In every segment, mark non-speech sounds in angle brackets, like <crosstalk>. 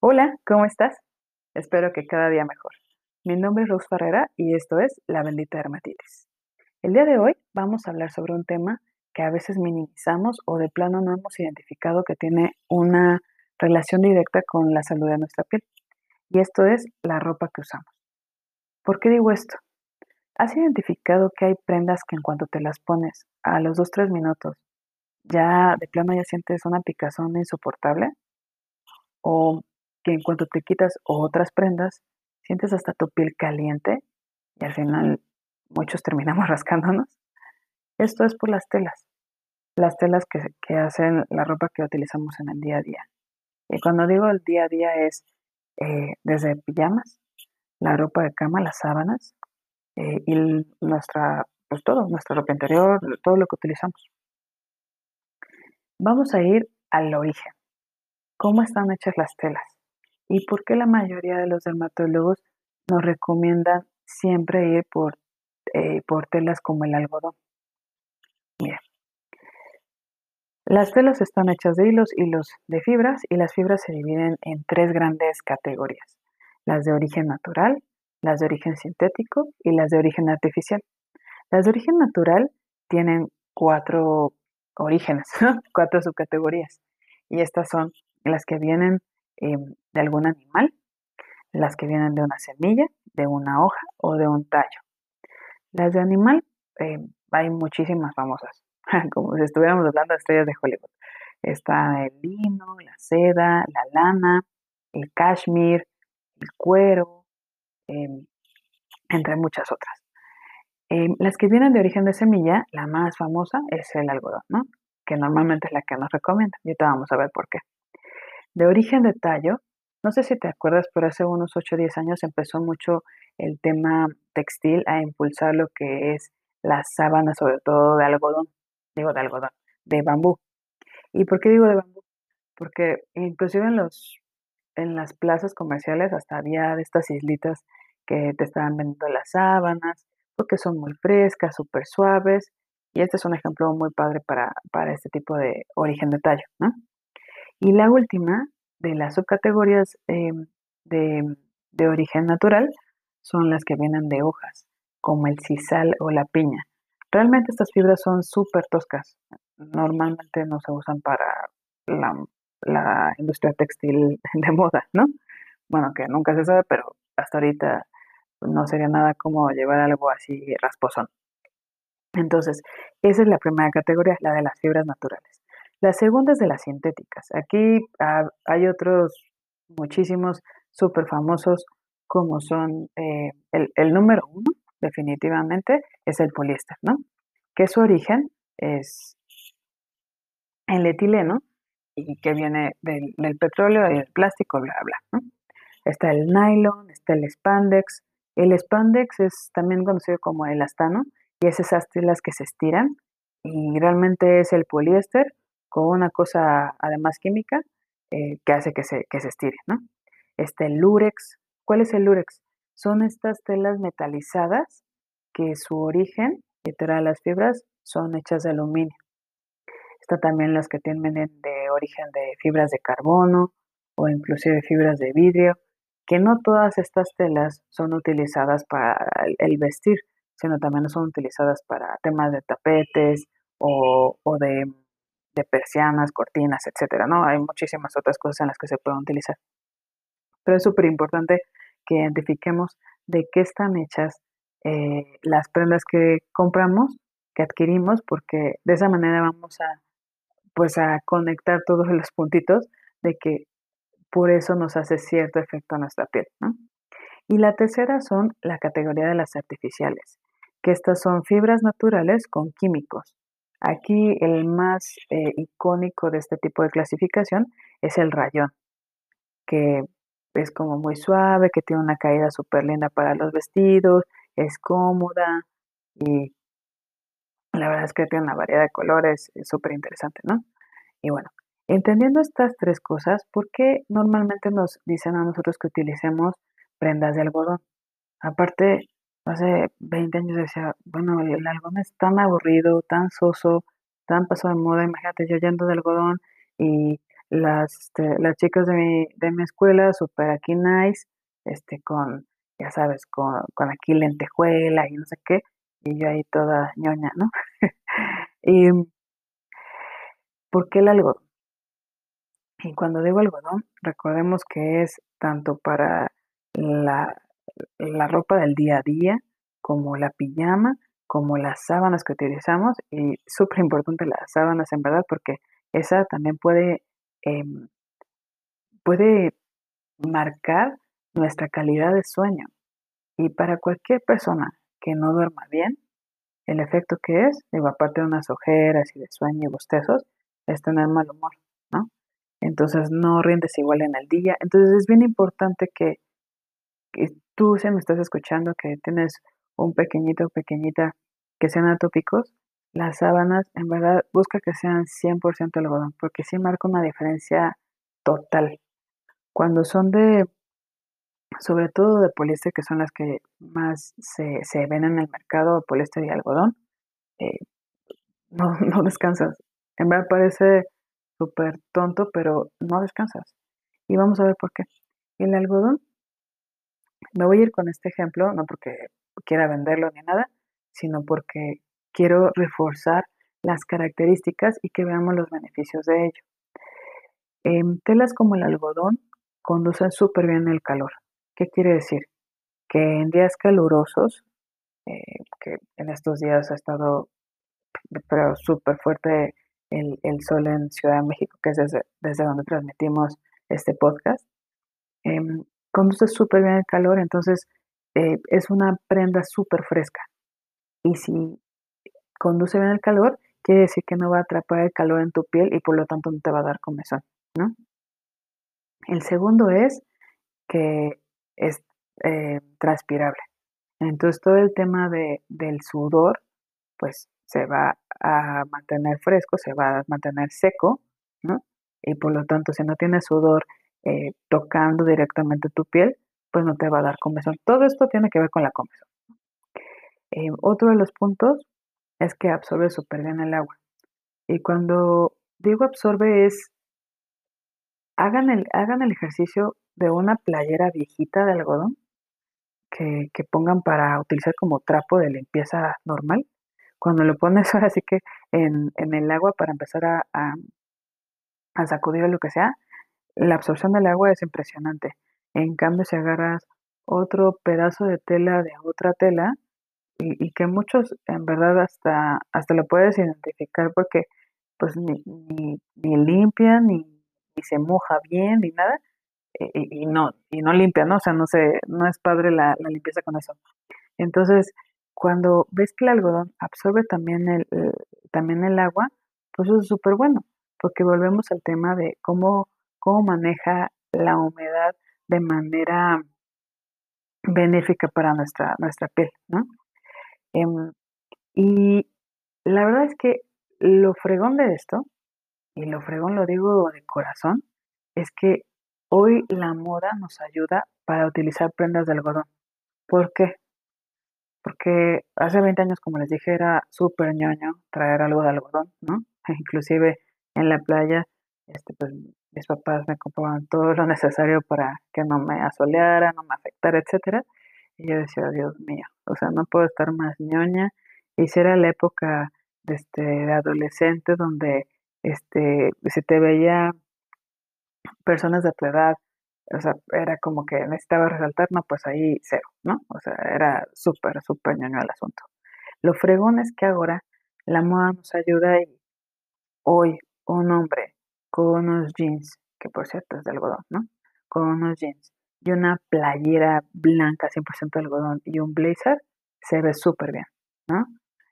Hola, ¿cómo estás? Espero que cada día mejor. Mi nombre es Rose Ferrera y esto es La bendita dermatitis. El día de hoy vamos a hablar sobre un tema que a veces minimizamos o de plano no hemos identificado que tiene una relación directa con la salud de nuestra piel. Y esto es la ropa que usamos. ¿Por qué digo esto? ¿Has identificado que hay prendas que en cuanto te las pones a los 2-3 minutos ya de plano ya sientes una picazón insoportable? ¿O que en cuanto te quitas otras prendas sientes hasta tu piel caliente y al final muchos <laughs> terminamos rascándonos? Esto es por las telas, las telas que, hacen la ropa que utilizamos en el día a día. Y cuando digo el día a día es eh, desde pijamas, la ropa de cama, las sábanas eh, y nuestra, pues todo, nuestra ropa interior, todo lo que utilizamos. Vamos a ir al origen. ¿Cómo están hechas las telas? ¿Y por qué la mayoría de los dermatólogos nos recomiendan siempre ir por, eh, por telas como el algodón? Mira, las telas están hechas de hilos, hilos de fibras y las fibras se dividen en tres grandes categorías. Las de origen natural, las de origen sintético y las de origen artificial. Las de origen natural tienen cuatro orígenes, <laughs> cuatro subcategorías. Y estas son las que vienen em, de algún animal, las que vienen de una semilla, de una hoja o de un tallo. Las de animal, em, hay muchísimas famosas, <laughs> como si estuviéramos hablando de estrellas de Hollywood. Está el lino, la seda, la lana, el cashmere, el cuero, em, entre muchas otras. Em, las que vienen de origen de semilla, la más famosa es el algodón, ¿no? que normalmente es la que nos recomienda. Y ahorita vamos a ver por qué. De origen de tallo, no sé si te acuerdas, pero hace unos 8 o 10 años empezó mucho el tema textil a impulsar lo que es las sábanas, sobre todo de algodón, digo de algodón, de bambú. ¿Y por qué digo de bambú? Porque inclusive en, los, en las plazas comerciales hasta había de estas islitas que te estaban vendiendo las sábanas, porque son muy frescas, súper suaves, y este es un ejemplo muy padre para, este tipo de origen de tallo, ¿no? Y la última de las subcategorías eh, de, de, origen natural son las que vienen de hojas, como el sisal o la piña. Realmente estas fibras son súper toscas. Normalmente no se usan para la, la industria textil <laughs> de moda, ¿no? Bueno, que nunca se sabe, pero hasta ahorita no sería nada como llevar algo así rasposón. Entonces, esa es la primera categoría, la de las fibras naturales. La segunda es de las sintéticas. Aquí hay otros muchísimos súper famosos como son eh, el, número uno, definitivamente, es el poliéster, ¿no? Que su origen es el etileno y que viene del, petróleo y el plástico, bla, bla, ¿no? Está el nylon, está el spandex, el spandex es también conocido como el astano y es esas telas que se estiran y realmente es el poliéster con una cosa además química eh, que hace que se, que se estire, ¿no? Este el lurex. ¿Cuál es el lurex? Son estas telas metalizadas que su origen, literal las fibras, son hechas de aluminio. Está también las que tienen de origen de fibras de carbono o inclusive fibras de vidrio que no todas estas telas son utilizadas para el vestir, sino también son utilizadas para temas de tapetes o, de, persianas, cortinas, etcétera, ¿no? Hay muchísimas otras cosas en las que se pueden utilizar. Pero es súper importante que identifiquemos de qué están hechas eh, las prendas que compramos, que adquirimos, porque de esa manera vamos a, pues, a conectar todos los puntitos de que por eso nos hace cierto efecto a nuestra piel, ¿no? Y la tercera son la categoría de las artificiales, que estas son fibras naturales con químicos. Aquí el más eh, icónico de este tipo de clasificación es el rayón, que es como muy suave, que tiene una caída súper linda para los vestidos, es cómoda y la verdad es que tiene una variedad de colores súper interesante, ¿no? Y bueno, Entendiendo estas tres cosas, ¿por qué normalmente nos dicen a nosotros que utilicemos prendas de algodón? Aparte, hace 20 años decía, bueno, el algodón es tan aburrido, tan soso, tan pasado de moda, imagínate yo yendo de algodón y las, este, las chicas de mi, de mi escuela, super aquí nice, este, con, ya sabes, con, con aquí lentejuela y no sé qué, y yo ahí toda ñoña, ¿no? y, <laughs> ¿por qué el algodón? Y cuando digo algodón, recordemos que es tanto para la, la ropa del día a día, como la pijama, como las sábanas que utilizamos, y súper importante las sábanas en verdad, porque esa también puede, em, puede marcar nuestra calidad de sueño. Y para cualquier persona que no duerma bien, el efecto que es, digo, aparte de unas ojeras y de sueño y bostezos, es tener mal humor, ¿no? Entonces no rindes igual en el día. Entonces es bien importante que, que tú, si me estás escuchando, que tienes un pequeñito o pequeñita que sean atópicos, las sábanas, en verdad, busca que sean 100% algodón, porque sí marca una diferencia total. Cuando son de, sobre todo de poliéster, que son las que más se, se ven en el mercado, poliéster y algodón, eh, no, <laughs> no descansas. En verdad parece súper tonto, pero no descansas. Y vamos a ver por qué. El algodón, me voy a ir con este ejemplo, no porque quiera venderlo ni nada, sino porque quiero reforzar las características y que veamos los beneficios de ello. En telas como el algodón conducen súper bien el calor. ¿Qué quiere decir? Que en días calurosos, eh, que en estos días ha estado pero súper fuerte el, sol en Ciudad de México, que es desde, donde transmitimos este podcast, eh, conduce súper bien el calor, entonces eh, es una prenda súper fresca. Y si conduce bien el calor, quiere decir que no va a atrapar el calor en tu piel y por lo tanto no te va a dar comezón, ¿no? El segundo es que es eh, transpirable. Entonces todo el tema de, del sudor, pues se va a mantener fresco, se va a mantener seco, ¿no? Y por lo tanto, si no tienes sudor eh, tocando directamente tu piel, pues no te va a dar comezón. Todo esto tiene que ver con la comezón. Eh, otro de los puntos es que absorbe súper bien el agua. Y cuando digo absorbe es, hagan el, hagan el ejercicio de una playera viejita de algodón que, pongan para utilizar como trapo de limpieza normal. Cuando lo pones <laughs> ahora sí que en, el agua para empezar a, a, a sacudir o lo que sea, la absorción del agua es impresionante. En cambio, si agarras otro pedazo de tela de otra tela, y, que muchos en verdad hasta, hasta lo puedes identificar porque pues ni, ni, limpia, ni, se moja bien, ni nada, y, no, y no limpia, ¿no? O sea, no se, no es padre la, limpieza con eso. Entonces, cuando ves que el algodón absorbe también el, también el agua, pues eso es súper bueno, porque volvemos al tema de cómo, cómo maneja la humedad de manera benéfica para nuestra, nuestra piel, ¿no? Em, y la verdad es que lo fregón de esto, y lo fregón lo digo de corazón, es que hoy la moda nos ayuda para utilizar prendas de algodón. ¿Por qué? Porque hace 20 años, como les dije, era súper ñoño traer algo de algodón, ¿no? <laughs> Inclusive en la playa, este, pues mis papás me compraban todo lo necesario para que no me asoleara, no me afectara, etcétera. Y yo decía, Dios mío, o sea, no puedo estar más ñoña. Y si era la época de, este, de adolescente donde este, se te veía personas de tu edad, o sea, era como que necesitaba resaltar, no, pues ahí cero, ¿no? O sea, era súper, súper ñoño el asunto. Lo fregón es que ahora la moda nos ayuda y hoy un hombre con unos jeans, que por cierto es de algodón, ¿no? Con unos jeans y una playera blanca 100% de algodón y un blazer, se ve súper bien, ¿no?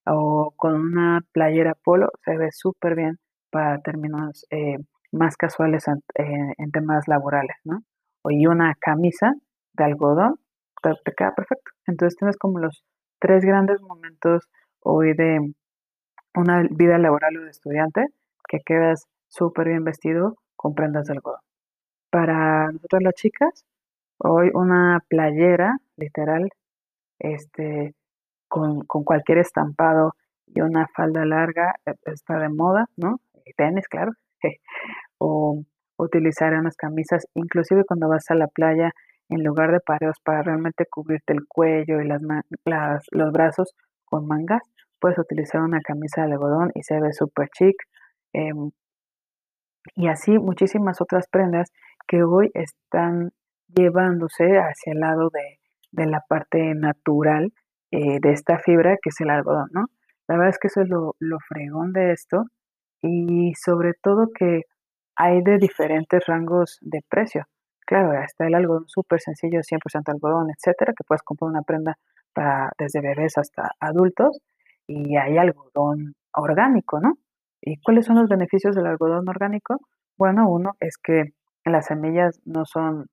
O con una playera polo, se ve súper bien para términos eh, más casuales en, temas laborales, ¿no? Y una camisa de algodón, te, queda perfecto. Entonces tienes como los tres grandes momentos hoy de una vida laboral o de estudiante que quedas súper bien vestido con prendas de algodón. Para nosotras las chicas, Hoy una playera, literal, este, con, cualquier estampado y una falda larga, eh, está de moda, ¿no? Tenis, claro. <laughs> o utilizar unas camisas, inclusive cuando vas a la playa, en lugar de pareos para realmente cubrirte el cuello y las, los brazos con mangas, puedes utilizar una camisa de algodón y se ve súper chic. Em, y así muchísimas otras prendas que hoy están llevándose hacia el lado de, la parte natural eh, de esta fibra que es el algodón, ¿no? La verdad es que eso es lo, lo fregón de esto y sobre todo que hay de diferentes rangos de precio. Claro, está el algodón súper sencillo, 100% algodón, etcétera, que puedes comprar una prenda para desde bebés hasta adultos y hay algodón orgánico, ¿no? ¿Y cuáles son los beneficios del algodón orgánico? Bueno, uno es que las semillas no son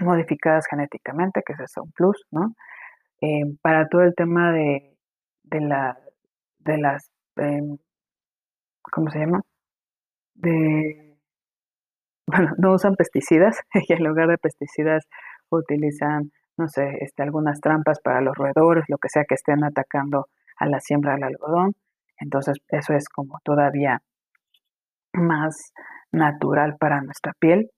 modificadas genéticamente, que es un plus, ¿no? Eh, para todo el tema de, de, la, de las, em, ¿cómo se llama? De, bueno, <laughs> no usan pesticidas <laughs> y en lugar de pesticidas utilizan, no sé, este, algunas trampas para los roedores, lo que sea que estén atacando a la siembra del algodón. Entonces, eso es como todavía más natural para nuestra piel.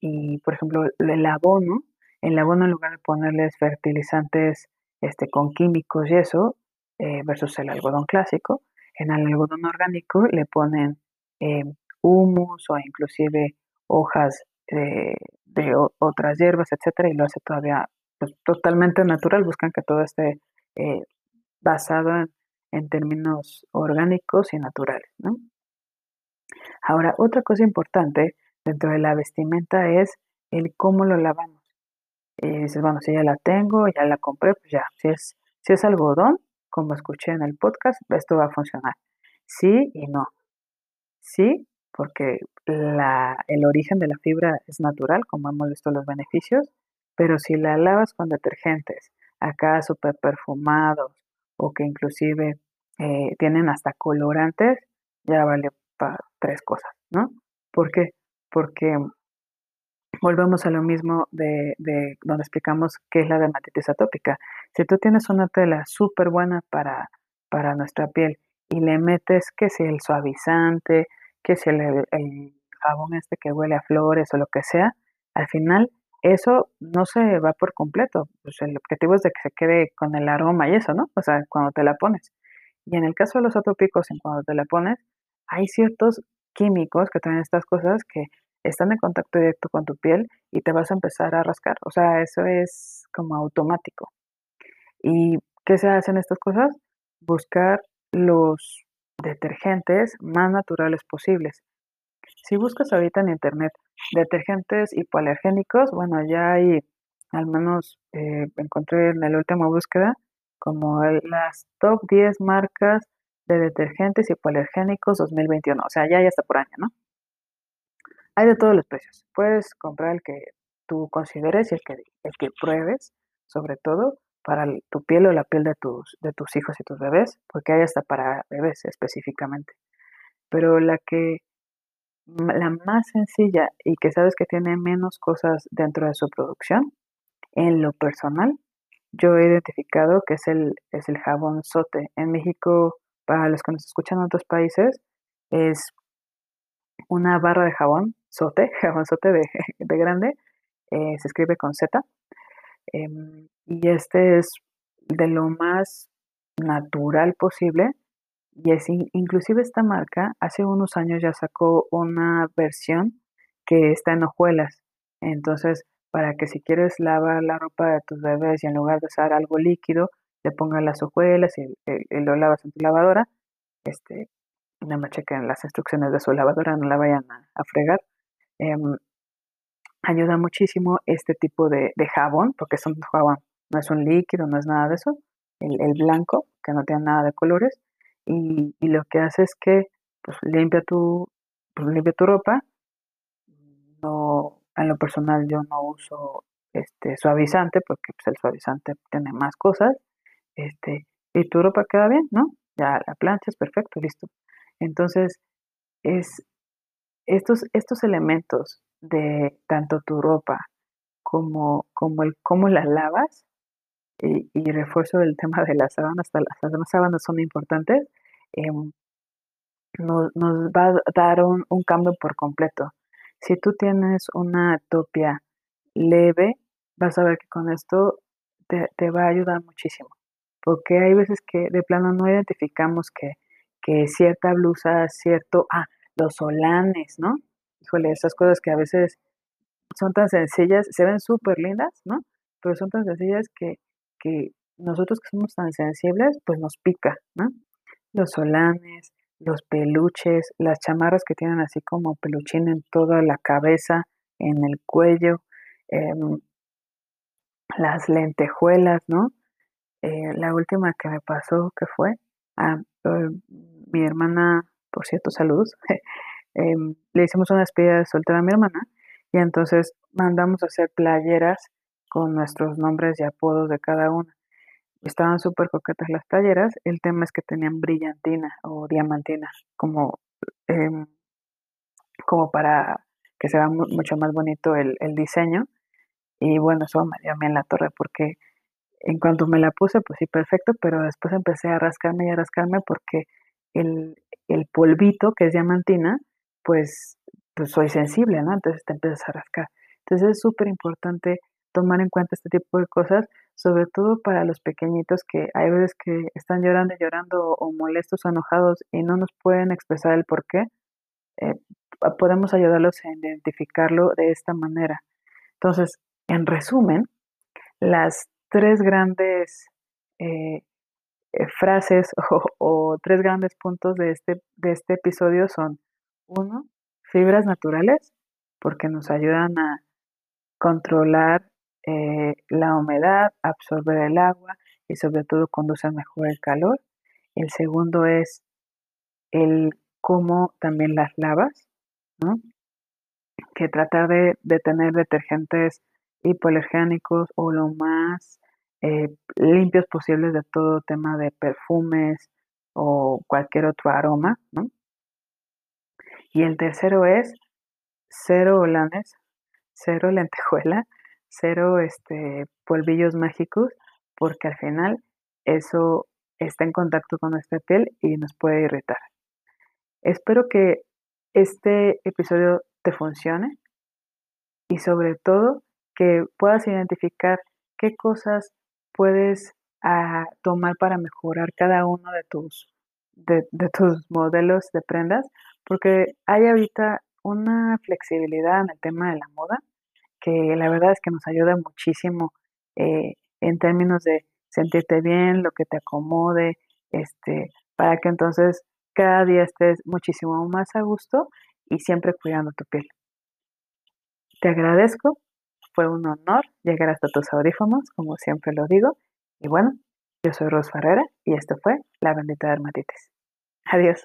Y, por ejemplo, el abono, el abono en lugar de ponerles fertilizantes este, con químicos y eso, eh, versus el algodón clásico, en el algodón orgánico le ponen eh, humus o inclusive hojas de, otras hierbas, etcétera, y lo hace todavía pues, totalmente natural. Buscan que todo esté eh, basado en, términos orgánicos y naturales. ¿no? Ahora, otra cosa importante dentro de la vestimenta es el cómo lo lavamos. Y dices, bueno, si ya la tengo, ya la compré, pues ya, si es, si es algodón, como escuché en el podcast, esto va a funcionar. Sí y no. Sí, porque el origen de la fibra es natural, como hemos visto los beneficios, pero si la lavas con detergentes, acá súper perfumados o que inclusive eh, tienen hasta colorantes, ya vale para tres cosas, ¿no? ¿Por qué? Porque volvemos a lo mismo de, de, donde explicamos qué es la dermatitis atópica. Si tú tienes una tela súper buena para, para nuestra piel y le metes que si el suavizante, que si el, el, jabón este que huele a flores o lo que sea, al final eso no se va por completo. Pues el objetivo es de que se quede con el aroma y eso, ¿no? O sea, cuando te la pones. Y en el caso de los atópicos, en cuando te la pones, hay ciertos químicos que traen estas cosas que están en contacto directo con tu piel y te vas a empezar a rascar. O sea, eso es como automático. ¿Y qué se hacen estas cosas? Buscar los detergentes más naturales posibles. Si buscas ahorita en internet detergentes hipoalergénicos, bueno, ya hay, al menos eh, encontré en la última búsqueda, como las top 10 marcas de detergentes hipoalergénicos 2021. O sea, ya, ya está por año, ¿no? Hay de todos los precios. Puedes comprar el que tú consideres y el que, el que pruebes, sobre todo para tu piel o la piel de tus, de tus hijos y tus bebés, porque hay hasta para bebés específicamente. Pero la que la más sencilla y que sabes que tiene menos cosas dentro de su producción, en lo personal, yo he identificado que es el, es el jabón sote. En México, para los que nos escuchan en otros países, es una barra de jabón sote, <laughs> jabón sote de, de grande, eh, se escribe con Z. Em, y este es de lo más natural posible y es inclusive esta marca hace unos años ya sacó una versión que está en hojuelas. Entonces, para que si quieres lavar la ropa de tus bebés y en lugar de usar algo líquido, le pongas las hojuelas y, lo lavas en tu lavadora, este, no me chequen las instrucciones de su lavadora, no la vayan a, fregar. Em, ayuda muchísimo este tipo de, jabón, porque es un jabón, no es un líquido, no es nada de eso, el, blanco, que no tiene nada de colores, y, lo que hace es que pues, limpia, tu, pues, limpia tu ropa. No, en lo personal yo no uso este suavizante porque pues, el suavizante tiene más cosas. Este, y tu ropa queda bien, ¿no? Ya la plancha es perfecto, listo. Entonces, es estos, estos elementos de tanto tu ropa como, como el cómo la lavas y, refuerzo el tema de las sábanas, las, las sábanas son importantes, em, nos, va a dar un, cambio por completo. Si tú tienes una atopia leve, vas a ver que con esto te, te va a ayudar muchísimo. Porque hay veces que de plano no identificamos que, que cierta blusa, cierto, ah, los solanes, ¿no? Híjole, esas cosas que a veces son tan sencillas, se ven súper lindas, ¿no? Pero son tan sencillas que, que nosotros que somos tan sensibles, pues nos pica, ¿no? Los solanes, los peluches, las chamarras que tienen así como peluchín en toda la cabeza, en el cuello, em, las lentejuelas, ¿no? Eh, la última que me pasó, que fue, ah, eh, mi hermana, por cierto, saludos, <laughs> em, le hicimos una despedida de soltera a mi hermana y entonces mandamos a hacer playeras con nuestros nombres y apodos de cada una. Estaban súper coquetas las talleras, el tema es que tenían brillantina o diamantina como, em, como para que sea mucho más bonito el, el diseño. Y bueno, eso me dio a mí en la torre porque en cuanto me la puse, pues sí, perfecto, pero después empecé a rascarme y a rascarme porque el, el polvito, que es diamantina, pues, pues soy sensible, ¿no? Entonces te empiezas a rascar. Entonces es súper importante tomar en cuenta este tipo de cosas, sobre todo para los pequeñitos que hay veces que están llorando y llorando o molestos o enojados y no nos pueden expresar el por qué. Eh, podemos ayudarlos a identificarlo de esta manera. Entonces, en resumen, las tres grandes eh, eh, frases <laughs> o, o, tres grandes puntos de este, de este episodio son, uno, fibras naturales, porque nos ayudan a controlar eh, la humedad, absorber el agua y sobre todo conduce mejor el calor. El segundo es el cómo también las lavas, ¿no? que tratar de, tener detergentes hipoalergénicos o lo más eh, limpios posibles de todo tema de perfumes o cualquier otro aroma. ¿no? Y el tercero es cero holanes, cero <laughs> lentejuela, cero este, polvillos mágicos, porque al final eso está en contacto con nuestra piel y nos puede irritar. Espero que este episodio te funcione y sobre todo que puedas identificar qué cosas puedes ah, tomar para mejorar cada uno de tus, de, de tus modelos de prendas, porque hay ahorita una flexibilidad en el tema de la moda que la verdad es que nos ayuda muchísimo eh, en términos de sentirte bien, lo que te acomode, este, para que entonces cada día estés muchísimo más a gusto y siempre cuidando tu piel. Te agradezco, fue un honor llegar hasta tus audífonos, como siempre lo digo, y bueno, yo soy Ros Ferrera y esto fue La Bendita Dermatitis. Adiós.